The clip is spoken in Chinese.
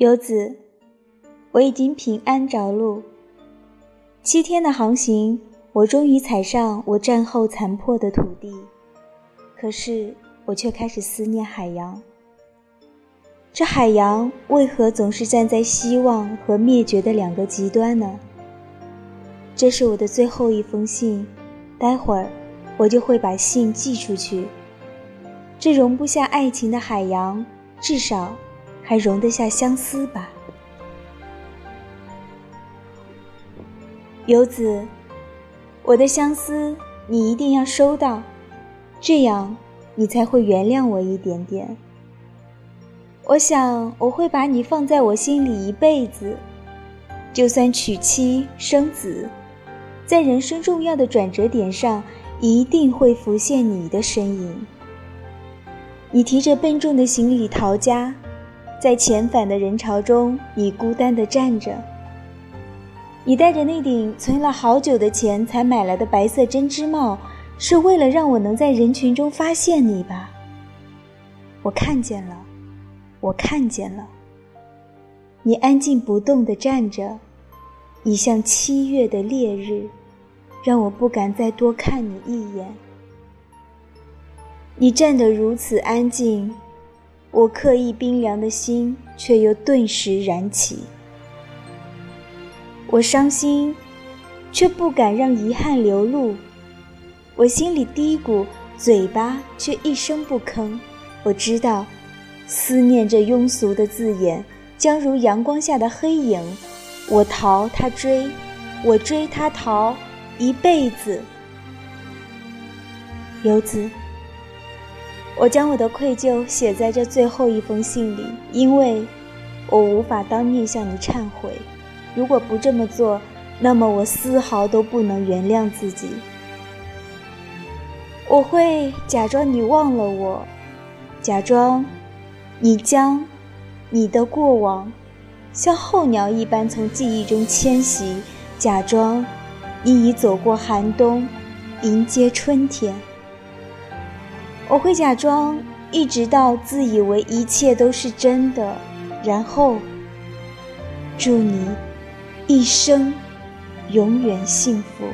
游子，我已经平安着陆。七天的航行，我终于踩上我战后残破的土地。可是，我却开始思念海洋。这海洋为何总是站在希望和灭绝的两个极端呢？这是我的最后一封信，待会儿我就会把信寄出去。这容不下爱情的海洋，至少。还容得下相思吧，游子，我的相思你一定要收到，这样你才会原谅我一点点。我想我会把你放在我心里一辈子，就算娶妻生子，在人生重要的转折点上，一定会浮现你的身影。你提着笨重的行李逃家。在遣返的人潮中，你孤单地站着。你戴着那顶存了好久的钱才买来的白色针织帽，是为了让我能在人群中发现你吧？我看见了，我看见了。你安静不动地站着，你像七月的烈日，让我不敢再多看你一眼。你站得如此安静。我刻意冰凉的心，却又顿时燃起。我伤心，却不敢让遗憾流露。我心里嘀咕，嘴巴却一声不吭。我知道，思念这庸俗的字眼，将如阳光下的黑影。我逃，他追；我追，他逃，一辈子。游子。我将我的愧疚写在这最后一封信里，因为我无法当面向你忏悔。如果不这么做，那么我丝毫都不能原谅自己。我会假装你忘了我，假装你将你的过往像候鸟一般从记忆中迁徙，假装你已走过寒冬，迎接春天。我会假装，一直到自以为一切都是真的，然后祝你一生永远幸福。